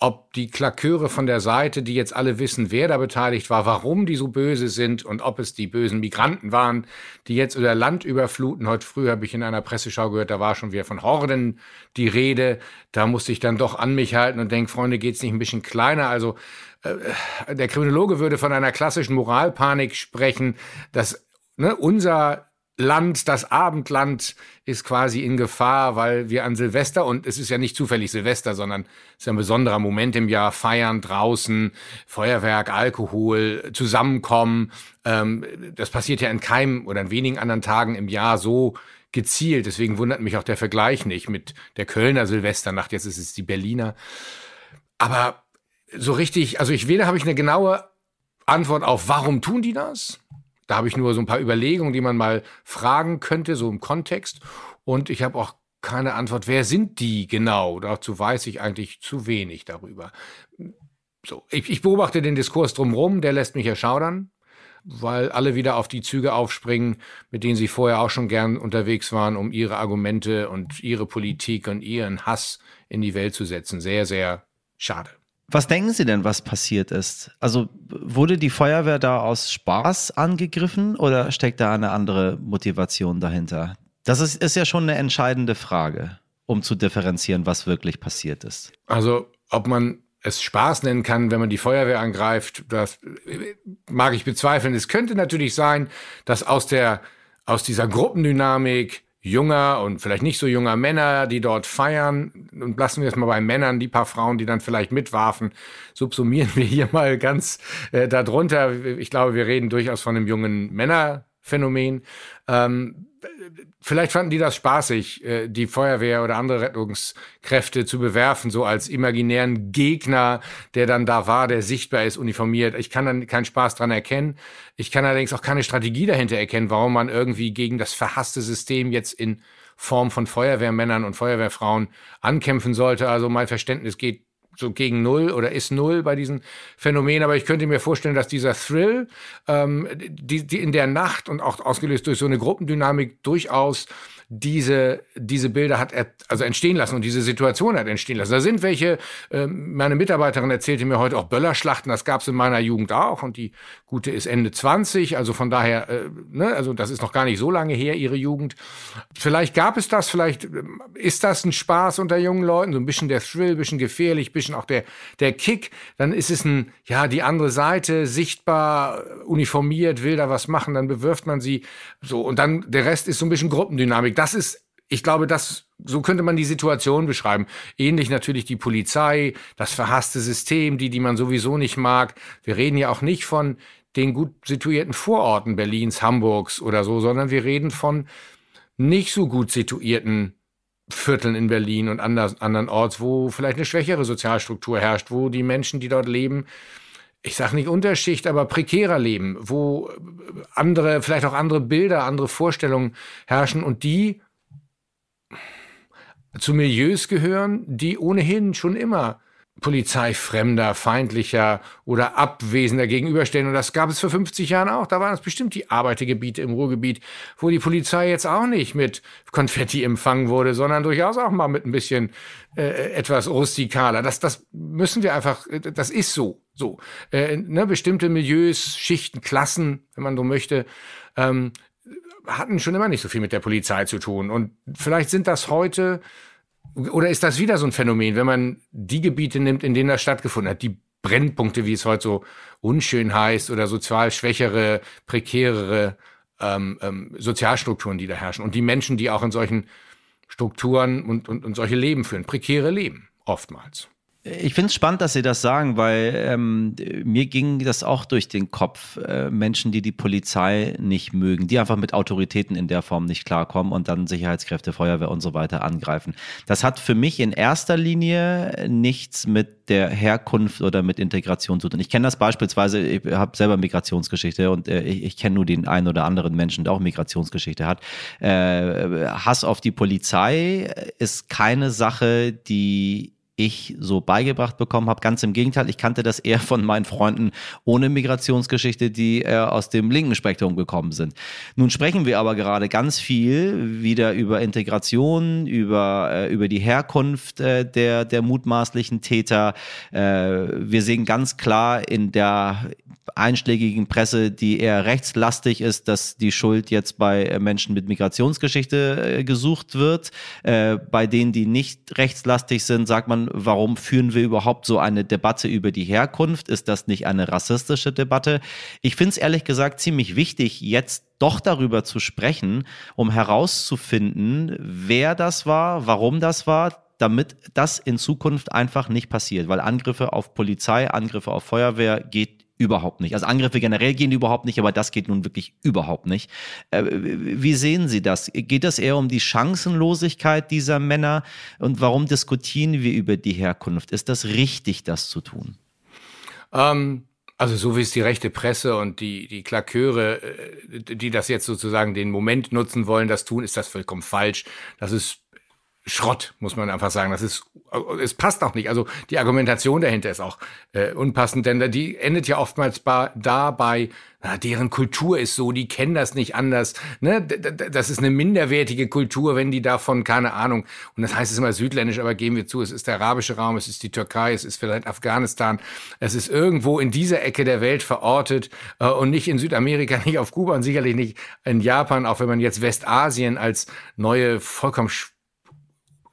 ob die Klaköre von der Seite, die jetzt alle wissen, wer da beteiligt war, warum die so böse sind und ob es die bösen Migranten waren, die jetzt über Land überfluten. Heute früh habe ich in einer Presseschau gehört, da war schon wieder von Horden die Rede. Da musste ich dann doch an mich halten und denke, Freunde, geht es nicht ein bisschen kleiner? Also äh, der Kriminologe würde von einer klassischen Moralpanik sprechen, dass ne, unser Land, das Abendland ist quasi in Gefahr, weil wir an Silvester, und es ist ja nicht zufällig Silvester, sondern es ist ein besonderer Moment im Jahr, feiern draußen, Feuerwerk, Alkohol, zusammenkommen. Ähm, das passiert ja in keinem oder in wenigen anderen Tagen im Jahr so gezielt. Deswegen wundert mich auch der Vergleich nicht mit der Kölner Silvesternacht, jetzt ist es die Berliner. Aber so richtig, also ich weder habe ich eine genaue Antwort auf, warum tun die das? Da habe ich nur so ein paar Überlegungen, die man mal fragen könnte, so im Kontext. Und ich habe auch keine Antwort, wer sind die genau? Dazu weiß ich eigentlich zu wenig darüber. So, ich, ich beobachte den Diskurs drumherum, der lässt mich erschaudern, weil alle wieder auf die Züge aufspringen, mit denen sie vorher auch schon gern unterwegs waren, um ihre Argumente und ihre Politik und ihren Hass in die Welt zu setzen. Sehr, sehr schade. Was denken Sie denn, was passiert ist? Also wurde die Feuerwehr da aus Spaß angegriffen oder steckt da eine andere Motivation dahinter? Das ist, ist ja schon eine entscheidende Frage, um zu differenzieren, was wirklich passiert ist. Also ob man es Spaß nennen kann, wenn man die Feuerwehr angreift, das mag ich bezweifeln. Es könnte natürlich sein, dass aus der aus dieser Gruppendynamik junger und vielleicht nicht so junger Männer, die dort feiern. Und lassen wir es mal bei Männern, die paar Frauen, die dann vielleicht mitwarfen, subsumieren wir hier mal ganz äh, darunter. Ich glaube, wir reden durchaus von einem jungen Männerphänomen. Ähm, vielleicht fanden die das spaßig, äh, die Feuerwehr oder andere Rettungskräfte zu bewerfen, so als imaginären Gegner, der dann da war, der sichtbar ist, uniformiert. Ich kann dann keinen Spaß dran erkennen. Ich kann allerdings auch keine Strategie dahinter erkennen, warum man irgendwie gegen das verhasste System jetzt in Form von Feuerwehrmännern und Feuerwehrfrauen ankämpfen sollte. Also mein Verständnis geht so gegen Null oder ist Null bei diesen Phänomenen. Aber ich könnte mir vorstellen, dass dieser Thrill, ähm, die, die in der Nacht und auch ausgelöst durch so eine Gruppendynamik durchaus diese, diese Bilder hat er, also entstehen lassen und diese Situation hat entstehen lassen. Da sind welche, äh, meine Mitarbeiterin erzählte mir heute auch Böllerschlachten, das gab es in meiner Jugend auch und die gute ist Ende 20, also von daher, äh, ne, also das ist noch gar nicht so lange her, ihre Jugend. Vielleicht gab es das, vielleicht ähm, ist das ein Spaß unter jungen Leuten, so ein bisschen der Thrill, ein bisschen gefährlich, ein bisschen auch der, der Kick. Dann ist es ein, ja, die andere Seite, sichtbar, uniformiert, will da was machen, dann bewirft man sie so und dann der Rest ist so ein bisschen Gruppendynamik. Das ist, ich glaube, das so könnte man die Situation beschreiben. Ähnlich natürlich die Polizei, das verhasste System, die, die man sowieso nicht mag. Wir reden ja auch nicht von den gut situierten Vororten Berlins, Hamburgs oder so, sondern wir reden von nicht so gut situierten Vierteln in Berlin und anders, anderen Orts, wo vielleicht eine schwächere Sozialstruktur herrscht, wo die Menschen, die dort leben, ich sage nicht Unterschicht, aber prekärer leben, wo andere, vielleicht auch andere Bilder, andere Vorstellungen herrschen und die zu Milieus gehören, die ohnehin schon immer polizeifremder, feindlicher oder abwesender gegenüberstehen. Und das gab es vor 50 Jahren auch. Da waren es bestimmt die Arbeitergebiete im Ruhrgebiet, wo die Polizei jetzt auch nicht mit Konfetti empfangen wurde, sondern durchaus auch mal mit ein bisschen äh, etwas rustikaler. Das, das müssen wir einfach, das ist so. So. Äh, ne, bestimmte Milieus, Schichten, Klassen, wenn man so möchte, ähm, hatten schon immer nicht so viel mit der Polizei zu tun. Und vielleicht sind das heute, oder ist das wieder so ein Phänomen, wenn man die Gebiete nimmt, in denen das stattgefunden hat, die Brennpunkte, wie es heute so unschön heißt, oder sozial schwächere, prekärere ähm, ähm, Sozialstrukturen, die da herrschen. Und die Menschen, die auch in solchen Strukturen und, und, und solche Leben führen, prekäre Leben, oftmals. Ich finde es spannend, dass Sie das sagen, weil ähm, mir ging das auch durch den Kopf. Äh, Menschen, die die Polizei nicht mögen, die einfach mit Autoritäten in der Form nicht klarkommen und dann Sicherheitskräfte, Feuerwehr und so weiter angreifen. Das hat für mich in erster Linie nichts mit der Herkunft oder mit Integration zu tun. Ich kenne das beispielsweise, ich habe selber Migrationsgeschichte und äh, ich, ich kenne nur den einen oder anderen Menschen, der auch Migrationsgeschichte hat. Äh, Hass auf die Polizei ist keine Sache, die ich so beigebracht bekommen habe. Ganz im Gegenteil, ich kannte das eher von meinen Freunden ohne Migrationsgeschichte, die äh, aus dem linken Spektrum gekommen sind. Nun sprechen wir aber gerade ganz viel wieder über Integration, über, äh, über die Herkunft äh, der, der mutmaßlichen Täter. Äh, wir sehen ganz klar in der einschlägigen Presse, die eher rechtslastig ist, dass die Schuld jetzt bei äh, Menschen mit Migrationsgeschichte äh, gesucht wird. Bei denen, die nicht rechtslastig sind, sagt man, warum führen wir überhaupt so eine Debatte über die Herkunft? Ist das nicht eine rassistische Debatte? Ich finde es ehrlich gesagt ziemlich wichtig, jetzt doch darüber zu sprechen, um herauszufinden, wer das war, warum das war, damit das in Zukunft einfach nicht passiert, weil Angriffe auf Polizei, Angriffe auf Feuerwehr geht überhaupt nicht. Also Angriffe generell gehen überhaupt nicht, aber das geht nun wirklich überhaupt nicht. Äh, wie sehen Sie das? Geht es eher um die Chancenlosigkeit dieser Männer? Und warum diskutieren wir über die Herkunft? Ist das richtig, das zu tun? Ähm, also so wie es die rechte Presse und die, die Klaköre, äh, die das jetzt sozusagen den Moment nutzen wollen, das tun, ist das vollkommen falsch. Das ist Schrott, muss man einfach sagen. Das ist, es passt auch nicht. Also die Argumentation dahinter ist auch äh, unpassend, denn die endet ja oftmals bei, dabei, na, deren Kultur ist so, die kennen das nicht anders. Ne? Das ist eine minderwertige Kultur, wenn die davon, keine Ahnung, und das heißt es immer südländisch, aber geben wir zu, es ist der arabische Raum, es ist die Türkei, es ist vielleicht Afghanistan, es ist irgendwo in dieser Ecke der Welt verortet äh, und nicht in Südamerika, nicht auf Kuba und sicherlich nicht in Japan, auch wenn man jetzt Westasien als neue, vollkommen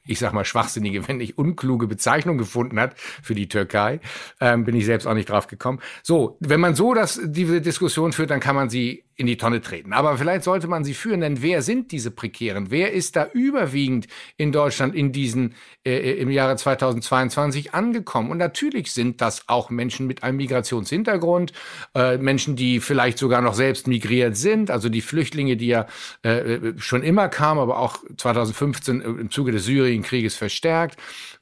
ich sag mal, schwachsinnige, wenn nicht unkluge Bezeichnung gefunden hat für die Türkei. Ähm, bin ich selbst auch nicht drauf gekommen. So, wenn man so das, diese Diskussion führt, dann kann man sie in die Tonne treten. Aber vielleicht sollte man sie führen, denn wer sind diese Prekären? Wer ist da überwiegend in Deutschland in diesen, äh, äh im Jahre 2022 angekommen? Und natürlich sind das auch Menschen mit einem Migrationshintergrund, äh, Menschen, die vielleicht sogar noch selbst migriert sind, also die Flüchtlinge, die ja äh, äh schon immer kamen, aber auch 2015 im Zuge des Syrienkrieges verstärkt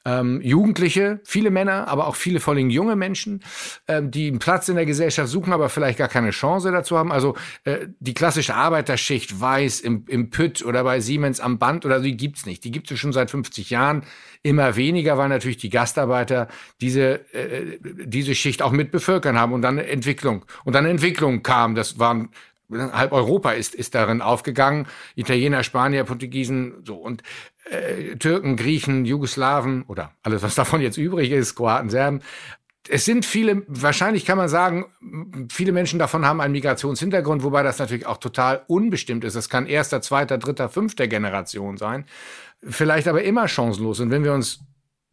ähm, Jugendliche, viele Männer, aber auch viele vor allem junge Menschen, ähm, die einen Platz in der Gesellschaft suchen, aber vielleicht gar keine Chance dazu haben. Also äh, die klassische Arbeiterschicht weiß im, im Pütt oder bei Siemens am Band oder die gibt's nicht. Die gibt es schon seit 50 Jahren. Immer weniger, weil natürlich die Gastarbeiter diese, äh, diese Schicht auch mit bevölkern haben und dann Entwicklung. Und dann Entwicklung kam. Das waren halb Europa ist, ist darin aufgegangen. Italiener, Spanier, Portugiesen, so und äh, Türken, Griechen, Jugoslawen oder alles, was davon jetzt übrig ist, Kroaten, Serben. Es sind viele, wahrscheinlich kann man sagen, viele Menschen davon haben einen Migrationshintergrund, wobei das natürlich auch total unbestimmt ist. Das kann erster, zweiter, dritter, fünfter Generation sein. Vielleicht aber immer chancenlos. Und wenn wir uns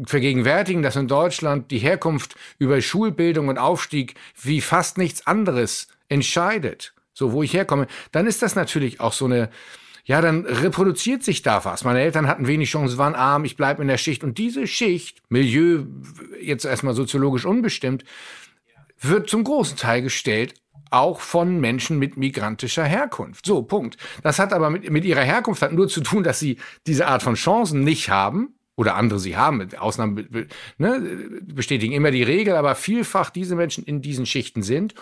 vergegenwärtigen, dass in Deutschland die Herkunft über Schulbildung und Aufstieg wie fast nichts anderes entscheidet, so wo ich herkomme, dann ist das natürlich auch so eine, ja, dann reproduziert sich da was. Meine Eltern hatten wenig Chancen, waren arm, ich bleibe in der Schicht. Und diese Schicht, Milieu, jetzt erstmal soziologisch unbestimmt, wird zum großen Teil gestellt auch von Menschen mit migrantischer Herkunft. So, Punkt. Das hat aber mit, mit ihrer Herkunft hat nur zu tun, dass sie diese Art von Chancen nicht haben, oder andere sie haben. Ausnahmen ne, bestätigen immer die Regel, aber vielfach diese Menschen in diesen Schichten sind.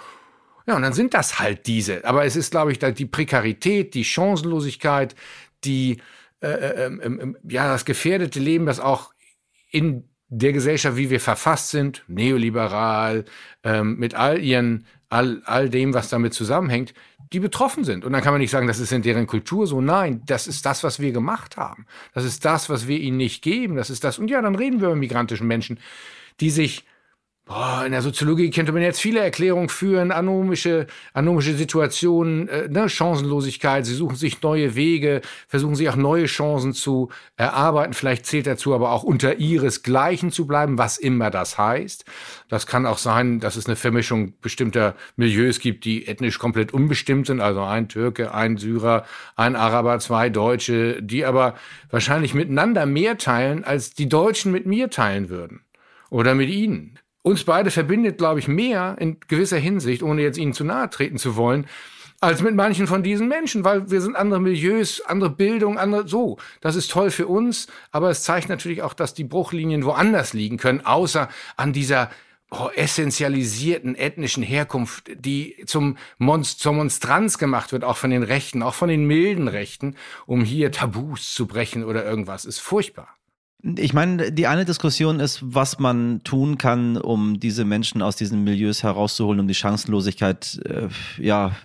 Ja, und dann sind das halt diese. Aber es ist, glaube ich, die Prekarität, die Chancenlosigkeit, die, äh, äh, äh, ja, das gefährdete Leben, das auch in der Gesellschaft, wie wir verfasst sind, neoliberal, ähm, mit all ihren, all, all dem, was damit zusammenhängt, die betroffen sind. Und dann kann man nicht sagen, das ist in deren Kultur so. Nein, das ist das, was wir gemacht haben. Das ist das, was wir ihnen nicht geben. Das ist das. Und ja, dann reden wir über migrantischen Menschen, die sich Boah, in der Soziologie könnte man jetzt viele Erklärungen führen, anomische, anomische Situationen, äh, ne, Chancenlosigkeit, sie suchen sich neue Wege, versuchen sich auch neue Chancen zu erarbeiten. Vielleicht zählt dazu aber auch unter ihresgleichen zu bleiben, was immer das heißt. Das kann auch sein, dass es eine Vermischung bestimmter Milieus gibt, die ethnisch komplett unbestimmt sind, also ein Türke, ein Syrer, ein Araber, zwei Deutsche, die aber wahrscheinlich miteinander mehr teilen, als die Deutschen mit mir teilen würden. Oder mit ihnen uns beide verbindet, glaube ich, mehr in gewisser Hinsicht, ohne jetzt ihnen zu nahe treten zu wollen, als mit manchen von diesen Menschen, weil wir sind andere Milieus, andere Bildung, andere so. Das ist toll für uns, aber es zeigt natürlich auch, dass die Bruchlinien woanders liegen können, außer an dieser oh, essentialisierten ethnischen Herkunft, die zum Monst zur Monstranz gemacht wird, auch von den Rechten, auch von den milden Rechten, um hier Tabus zu brechen oder irgendwas, ist furchtbar. Ich meine, die eine Diskussion ist, was man tun kann, um diese Menschen aus diesen Milieus herauszuholen, um die Chancenlosigkeit äh, ja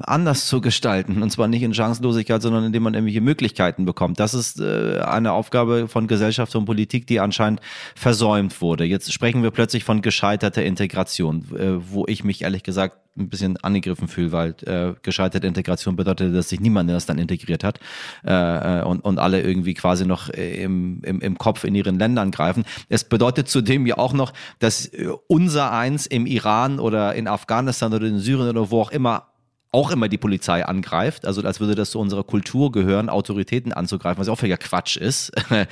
anders zu gestalten. Und zwar nicht in Chancenlosigkeit, sondern indem man irgendwelche Möglichkeiten bekommt. Das ist äh, eine Aufgabe von Gesellschaft und Politik, die anscheinend versäumt wurde. Jetzt sprechen wir plötzlich von gescheiterter Integration, äh, wo ich mich ehrlich gesagt ein bisschen angegriffen fühle, weil äh, gescheiterte Integration bedeutet, dass sich niemand das dann integriert hat äh, äh, und, und alle irgendwie quasi noch im, im, im Kopf in ihren Ländern greifen. Es bedeutet zudem ja auch noch, dass äh, unser Eins im Iran oder in Afghanistan oder in Syrien oder wo auch immer auch immer die Polizei angreift, also als würde das zu unserer Kultur gehören, Autoritäten anzugreifen, was auch völliger Quatsch ist.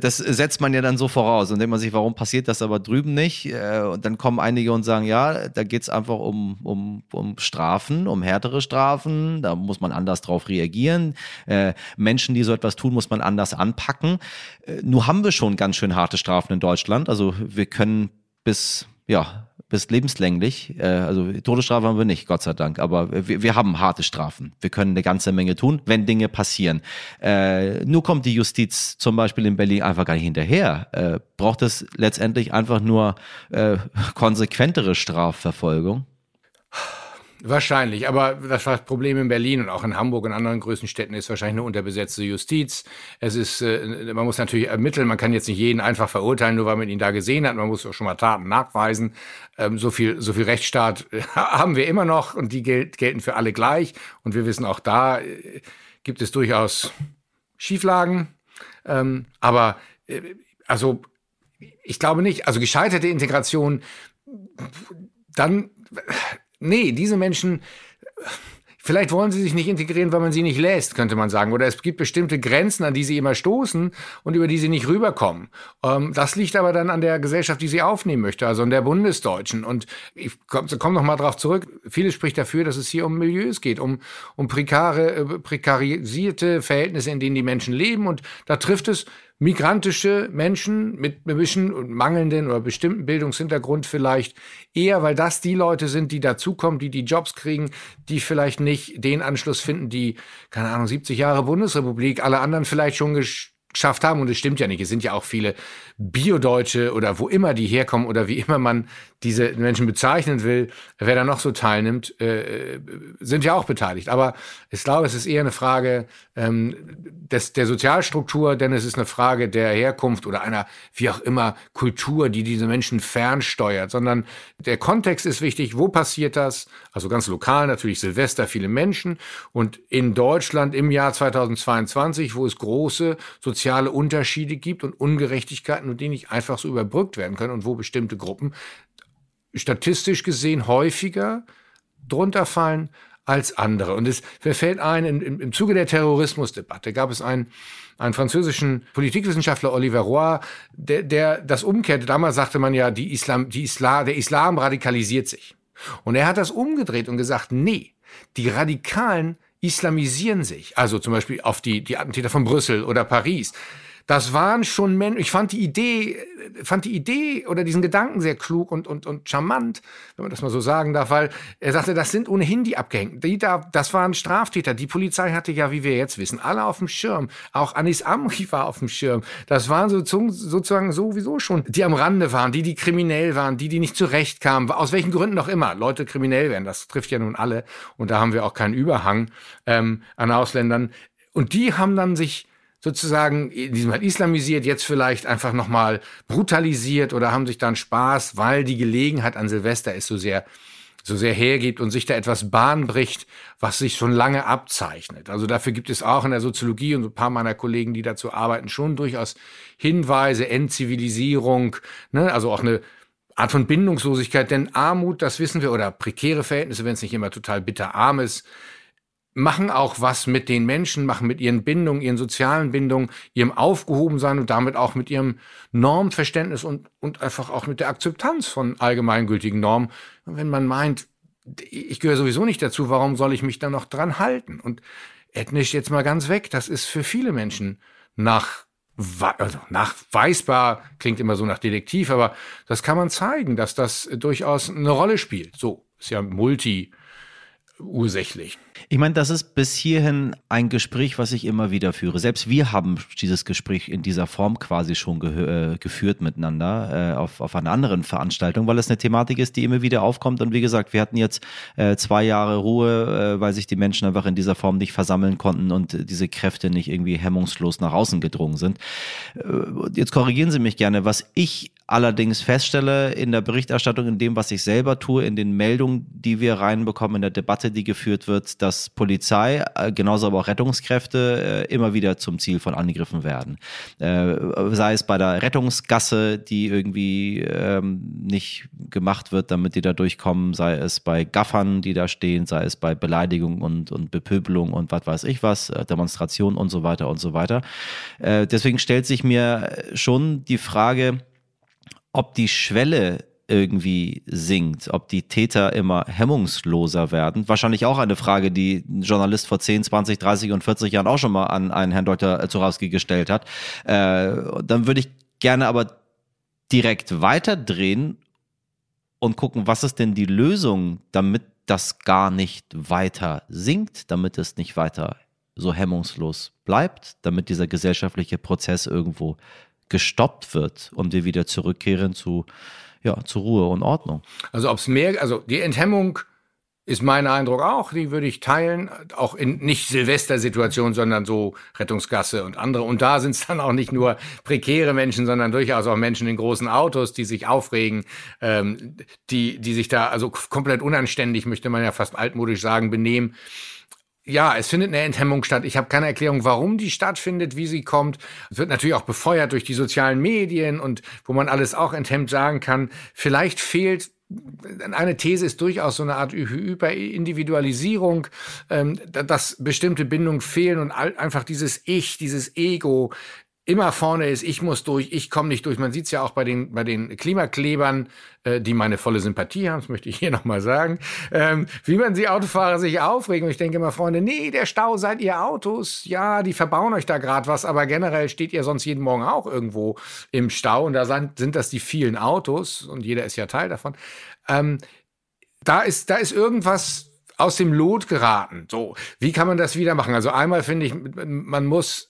das setzt man ja dann so voraus und denkt man sich, warum passiert das aber drüben nicht? Äh, und dann kommen einige und sagen, ja, da geht's einfach um, um, um Strafen, um härtere Strafen, da muss man anders drauf reagieren. Äh, Menschen, die so etwas tun, muss man anders anpacken. Äh, nur haben wir schon ganz schön harte Strafen in Deutschland, also wir können bis, ja, bis lebenslänglich. Äh, also Todesstrafe haben wir nicht, Gott sei Dank, aber wir, wir haben harte Strafen. Wir können eine ganze Menge tun, wenn Dinge passieren. Äh, nur kommt die Justiz zum Beispiel in Berlin einfach gar nicht hinterher. Äh, braucht es letztendlich einfach nur äh, konsequentere Strafverfolgung? Wahrscheinlich, aber das Problem in Berlin und auch in Hamburg und anderen größten Städten ist wahrscheinlich eine unterbesetzte Justiz. Es ist, äh, man muss natürlich ermitteln, man kann jetzt nicht jeden einfach verurteilen, nur weil man ihn da gesehen hat. Man muss auch schon mal Taten nachweisen. Ähm, so viel, so viel Rechtsstaat haben wir immer noch und die gel gelten für alle gleich. Und wir wissen auch da äh, gibt es durchaus Schieflagen. Ähm, aber äh, also ich glaube nicht. Also gescheiterte Integration, dann Nee, diese Menschen, vielleicht wollen sie sich nicht integrieren, weil man sie nicht lässt, könnte man sagen. Oder es gibt bestimmte Grenzen, an die sie immer stoßen und über die sie nicht rüberkommen. Ähm, das liegt aber dann an der Gesellschaft, die sie aufnehmen möchte, also an der Bundesdeutschen. Und ich komme komm noch mal drauf zurück. Vieles spricht dafür, dass es hier um Milieus geht, um, um prekare, äh, prekarisierte Verhältnisse, in denen die Menschen leben. Und da trifft es migrantische Menschen mit ein bisschen mangelnden oder bestimmten Bildungshintergrund vielleicht eher, weil das die Leute sind, die dazukommen, die die Jobs kriegen, die vielleicht nicht den Anschluss finden, die, keine Ahnung, 70 Jahre Bundesrepublik, alle anderen vielleicht schon geschafft haben. Und es stimmt ja nicht. Es sind ja auch viele Bio-Deutsche oder wo immer die herkommen oder wie immer man diese Menschen bezeichnen will, wer da noch so teilnimmt, äh, sind ja auch beteiligt. Aber ich glaube, es ist eher eine Frage ähm, des, der Sozialstruktur, denn es ist eine Frage der Herkunft oder einer, wie auch immer, Kultur, die diese Menschen fernsteuert, sondern der Kontext ist wichtig. Wo passiert das? Also ganz lokal natürlich Silvester, viele Menschen. Und in Deutschland im Jahr 2022, wo es große soziale Unterschiede gibt und Ungerechtigkeiten und die nicht einfach so überbrückt werden können und wo bestimmte Gruppen statistisch gesehen häufiger drunter fallen als andere. Und es verfällt ein, im, im Zuge der Terrorismusdebatte gab es einen, einen französischen Politikwissenschaftler, Oliver Roy, der, der das umkehrte. Damals sagte man ja, die Islam, die Islam, der Islam radikalisiert sich. Und er hat das umgedreht und gesagt, nee, die Radikalen islamisieren sich. Also zum Beispiel auf die, die Attentäter von Brüssel oder Paris das waren schon Menschen, ich fand die Idee, fand die Idee oder diesen Gedanken sehr klug und, und, und charmant, wenn man das mal so sagen darf, weil er sagte, das sind ohnehin die Abgehängten. Die da, das waren Straftäter. Die Polizei hatte ja, wie wir jetzt wissen, alle auf dem Schirm. Auch Anis Amri war auf dem Schirm. Das waren so, sozusagen sowieso schon, die am Rande waren, die, die kriminell waren, die, die nicht zurechtkamen, aus welchen Gründen auch immer. Leute kriminell werden, das trifft ja nun alle. Und da haben wir auch keinen Überhang ähm, an Ausländern. Und die haben dann sich sozusagen in diesem Fall islamisiert, jetzt vielleicht einfach nochmal brutalisiert oder haben sich dann Spaß, weil die Gelegenheit an Silvester ist so sehr so sehr hergibt und sich da etwas Bahn bricht, was sich schon lange abzeichnet. Also dafür gibt es auch in der Soziologie und ein paar meiner Kollegen, die dazu arbeiten, schon durchaus Hinweise, Entzivilisierung, ne? also auch eine Art von Bindungslosigkeit, denn Armut, das wissen wir, oder prekäre Verhältnisse, wenn es nicht immer total bitter arm ist, machen auch was mit den Menschen, machen mit ihren Bindungen, ihren sozialen Bindungen, ihrem Aufgehobensein und damit auch mit ihrem Normverständnis und, und einfach auch mit der Akzeptanz von allgemeingültigen Normen. wenn man meint, ich gehöre sowieso nicht dazu, warum soll ich mich da noch dran halten? Und ethnisch jetzt mal ganz weg, das ist für viele Menschen nach also nachweisbar, klingt immer so nach Detektiv, aber das kann man zeigen, dass das durchaus eine Rolle spielt. So, ist ja multi, ursächlich. Ich meine, das ist bis hierhin ein Gespräch, was ich immer wieder führe. Selbst wir haben dieses Gespräch in dieser Form quasi schon ge äh, geführt miteinander äh, auf, auf einer anderen Veranstaltung, weil es eine Thematik ist, die immer wieder aufkommt. Und wie gesagt, wir hatten jetzt äh, zwei Jahre Ruhe, äh, weil sich die Menschen einfach in dieser Form nicht versammeln konnten und diese Kräfte nicht irgendwie hemmungslos nach außen gedrungen sind. Äh, jetzt korrigieren Sie mich gerne. Was ich allerdings feststelle in der Berichterstattung, in dem, was ich selber tue, in den Meldungen, die wir reinbekommen, in der Debatte, die geführt wird, dass Polizei, äh, genauso aber auch Rettungskräfte äh, immer wieder zum Ziel von Angriffen werden. Äh, sei es bei der Rettungsgasse, die irgendwie ähm, nicht gemacht wird, damit die da durchkommen, sei es bei Gaffern, die da stehen, sei es bei Beleidigung und, und Bepöbelung und was weiß ich was, Demonstrationen und so weiter und so weiter. deswegen stellt sich mir schon die Frage, ob die Schwelle irgendwie sinkt, ob die Täter immer hemmungsloser werden. Wahrscheinlich auch eine Frage, die ein Journalist vor 10, 20, 30 und 40 Jahren auch schon mal an einen Herrn Dr. Zorowski gestellt hat. Äh, dann würde ich gerne aber direkt weiterdrehen und gucken, was ist denn die Lösung, damit das gar nicht weiter sinkt, damit es nicht weiter so hemmungslos bleibt, damit dieser gesellschaftliche Prozess irgendwo gestoppt wird und wir wieder zurückkehren zu, ja, zu Ruhe und Ordnung. Also ob es mehr, also die Enthemmung ist mein Eindruck auch, die würde ich teilen, auch in nicht Silvestersituationen, sondern so Rettungsgasse und andere. Und da sind es dann auch nicht nur prekäre Menschen, sondern durchaus auch Menschen in großen Autos, die sich aufregen, ähm, die, die sich da also komplett unanständig, möchte man ja fast altmodisch sagen, benehmen ja, es findet eine Enthemmung statt. Ich habe keine Erklärung, warum die stattfindet, wie sie kommt. Es wird natürlich auch befeuert durch die sozialen Medien und wo man alles auch enthemmt sagen kann. Vielleicht fehlt eine These ist durchaus so eine Art Hyperindividualisierung, ähm, dass bestimmte Bindungen fehlen und einfach dieses Ich, dieses Ego immer vorne ist, ich muss durch, ich komme nicht durch. Man sieht es ja auch bei den, bei den Klimaklebern, äh, die meine volle Sympathie haben, das möchte ich hier nochmal sagen, ähm, wie man sie Autofahrer sich aufregen. Und ich denke immer, Freunde, nee, der Stau seid ihr Autos. Ja, die verbauen euch da gerade was, aber generell steht ihr sonst jeden Morgen auch irgendwo im Stau. Und da sind, sind das die vielen Autos und jeder ist ja Teil davon. Ähm, da ist, da ist irgendwas aus dem Lot geraten. So, wie kann man das wieder machen? Also einmal finde ich, man muss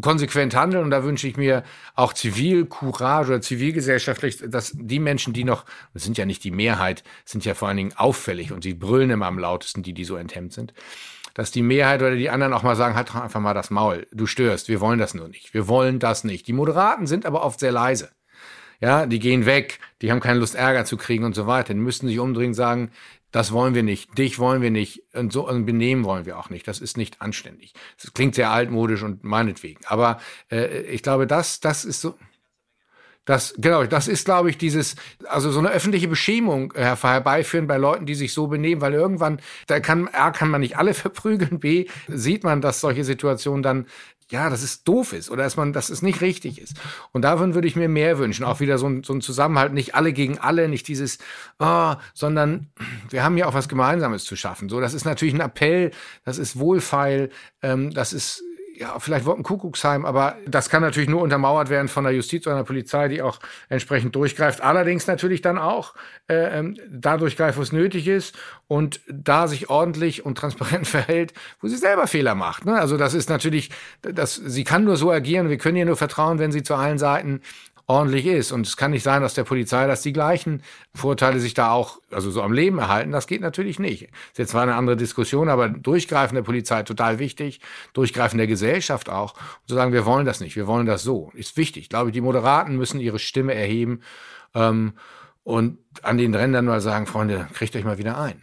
konsequent handeln und da wünsche ich mir auch Zivilcourage oder zivilgesellschaftlich, dass die Menschen, die noch, das sind ja nicht die Mehrheit, sind ja vor allen Dingen auffällig und sie brüllen immer am lautesten, die, die so enthemmt sind, dass die Mehrheit oder die anderen auch mal sagen, halt doch einfach mal das Maul, du störst, wir wollen das nur nicht, wir wollen das nicht. Die Moderaten sind aber oft sehr leise. Ja, die gehen weg, die haben keine Lust, Ärger zu kriegen und so weiter. Die müssten sich umdrehen sagen, das wollen wir nicht, dich wollen wir nicht und so ein Benehmen wollen wir auch nicht. Das ist nicht anständig. Das klingt sehr altmodisch und meinetwegen. Aber äh, ich glaube, das, das ist so. Das, genau, das ist, glaube ich, dieses, also so eine öffentliche Beschämung äh, herbeiführen bei Leuten, die sich so benehmen, weil irgendwann, da kann, A, kann man nicht alle verprügeln, B, sieht man, dass solche Situationen dann ja, dass es doof ist oder dass man, dass es nicht richtig ist. Und davon würde ich mir mehr wünschen. Auch wieder so ein, so ein Zusammenhalt, nicht alle gegen alle, nicht dieses, oh, sondern wir haben ja auch was Gemeinsames zu schaffen. So, das ist natürlich ein Appell, das ist wohlfeil, ähm, das ist ja, vielleicht Kuckucksheim, aber das kann natürlich nur untermauert werden von der Justiz oder der Polizei, die auch entsprechend durchgreift. Allerdings natürlich dann auch äh, ähm, da durchgreift, wo es nötig ist und da sich ordentlich und transparent verhält, wo sie selber Fehler macht. Ne? Also das ist natürlich, das, sie kann nur so agieren, wir können ihr nur vertrauen, wenn sie zu allen Seiten ordentlich ist. Und es kann nicht sein, dass der Polizei, dass die gleichen Vorteile sich da auch, also so am Leben erhalten. Das geht natürlich nicht. Ist jetzt zwar eine andere Diskussion, aber Durchgreifen der Polizei total wichtig. Durchgreifen der Gesellschaft auch. Und zu sagen, wir wollen das nicht, wir wollen das so, ist wichtig. Ich glaube, die Moderaten müssen ihre Stimme erheben ähm, und an den Rändern mal sagen, Freunde, kriegt euch mal wieder ein.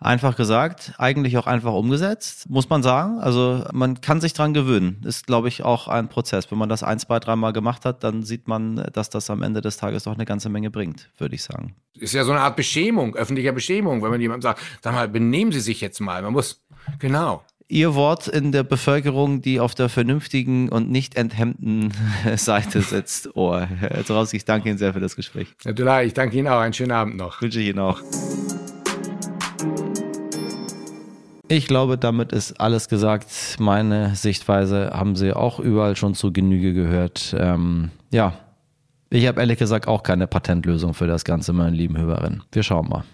Einfach gesagt, eigentlich auch einfach umgesetzt, muss man sagen. Also man kann sich dran gewöhnen. Ist, glaube ich, auch ein Prozess. Wenn man das ein, zwei, dreimal gemacht hat, dann sieht man, dass das am Ende des Tages doch eine ganze Menge bringt, würde ich sagen. Ist ja so eine Art Beschämung, öffentlicher Beschämung, wenn man jemandem sagt, sag mal, benehmen Sie sich jetzt mal. Man muss, genau. Ihr Wort in der Bevölkerung, die auf der vernünftigen und nicht enthemmten Seite sitzt. Oh, Herr Zorowski, ich danke Ihnen sehr für das Gespräch. Herr ich danke Ihnen auch. Einen schönen Abend noch. Wünsche ich Ihnen auch. Ich glaube, damit ist alles gesagt. Meine Sichtweise haben Sie auch überall schon zu Genüge gehört. Ähm, ja, ich habe ehrlich gesagt auch keine Patentlösung für das Ganze, meine lieben Hörerinnen. Wir schauen mal.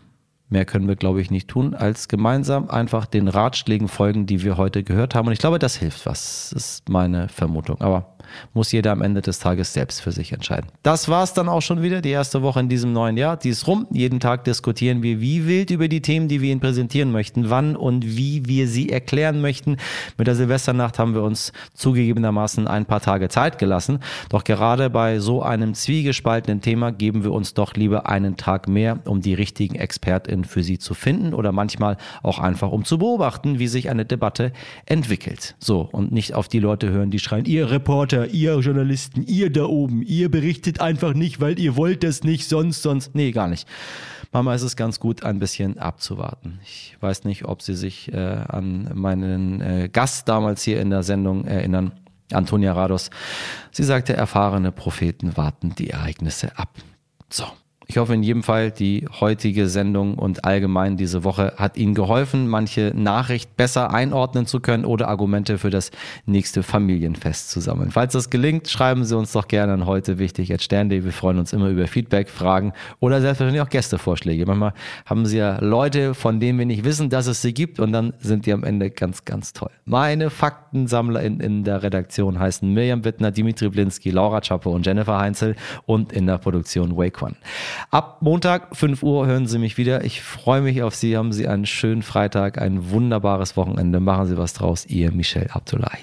Mehr können wir, glaube ich, nicht tun, als gemeinsam einfach den Ratschlägen folgen, die wir heute gehört haben. Und ich glaube, das hilft was. Das ist meine Vermutung. Aber muss jeder am Ende des Tages selbst für sich entscheiden. Das war es dann auch schon wieder, die erste Woche in diesem neuen Jahr. Die ist rum. Jeden Tag diskutieren wir wie wild über die Themen, die wir Ihnen präsentieren möchten, wann und wie wir sie erklären möchten. Mit der Silvesternacht haben wir uns zugegebenermaßen ein paar Tage Zeit gelassen. Doch gerade bei so einem zwiegespaltenen Thema geben wir uns doch lieber einen Tag mehr, um die richtigen ExpertInnen für Sie zu finden oder manchmal auch einfach um zu beobachten, wie sich eine Debatte entwickelt. So, und nicht auf die Leute hören, die schreien, ihr Reporter, ihr Journalisten, ihr da oben, ihr berichtet einfach nicht, weil ihr wollt das nicht, sonst, sonst. Nee, gar nicht. Manchmal ist es ganz gut, ein bisschen abzuwarten. Ich weiß nicht, ob Sie sich äh, an meinen äh, Gast damals hier in der Sendung erinnern, Antonia Rados. Sie sagte, erfahrene Propheten warten die Ereignisse ab. So. Ich hoffe in jedem Fall, die heutige Sendung und allgemein diese Woche hat Ihnen geholfen, manche Nachricht besser einordnen zu können oder Argumente für das nächste Familienfest zu sammeln. Falls das gelingt, schreiben Sie uns doch gerne an heute wichtig at stern.de. Wir freuen uns immer über Feedback, Fragen oder selbstverständlich auch Gästevorschläge. Manchmal haben Sie ja Leute, von denen wir nicht wissen, dass es sie gibt und dann sind die am Ende ganz, ganz toll. Meine Faktensammler in, in der Redaktion heißen Mirjam Wittner, Dimitri Blinski, Laura Chapo und Jennifer Heinzel und in der Produktion Wake One. Ab Montag, 5 Uhr, hören Sie mich wieder. Ich freue mich auf Sie. Haben Sie einen schönen Freitag, ein wunderbares Wochenende. Machen Sie was draus. Ihr Michel Abdullahi.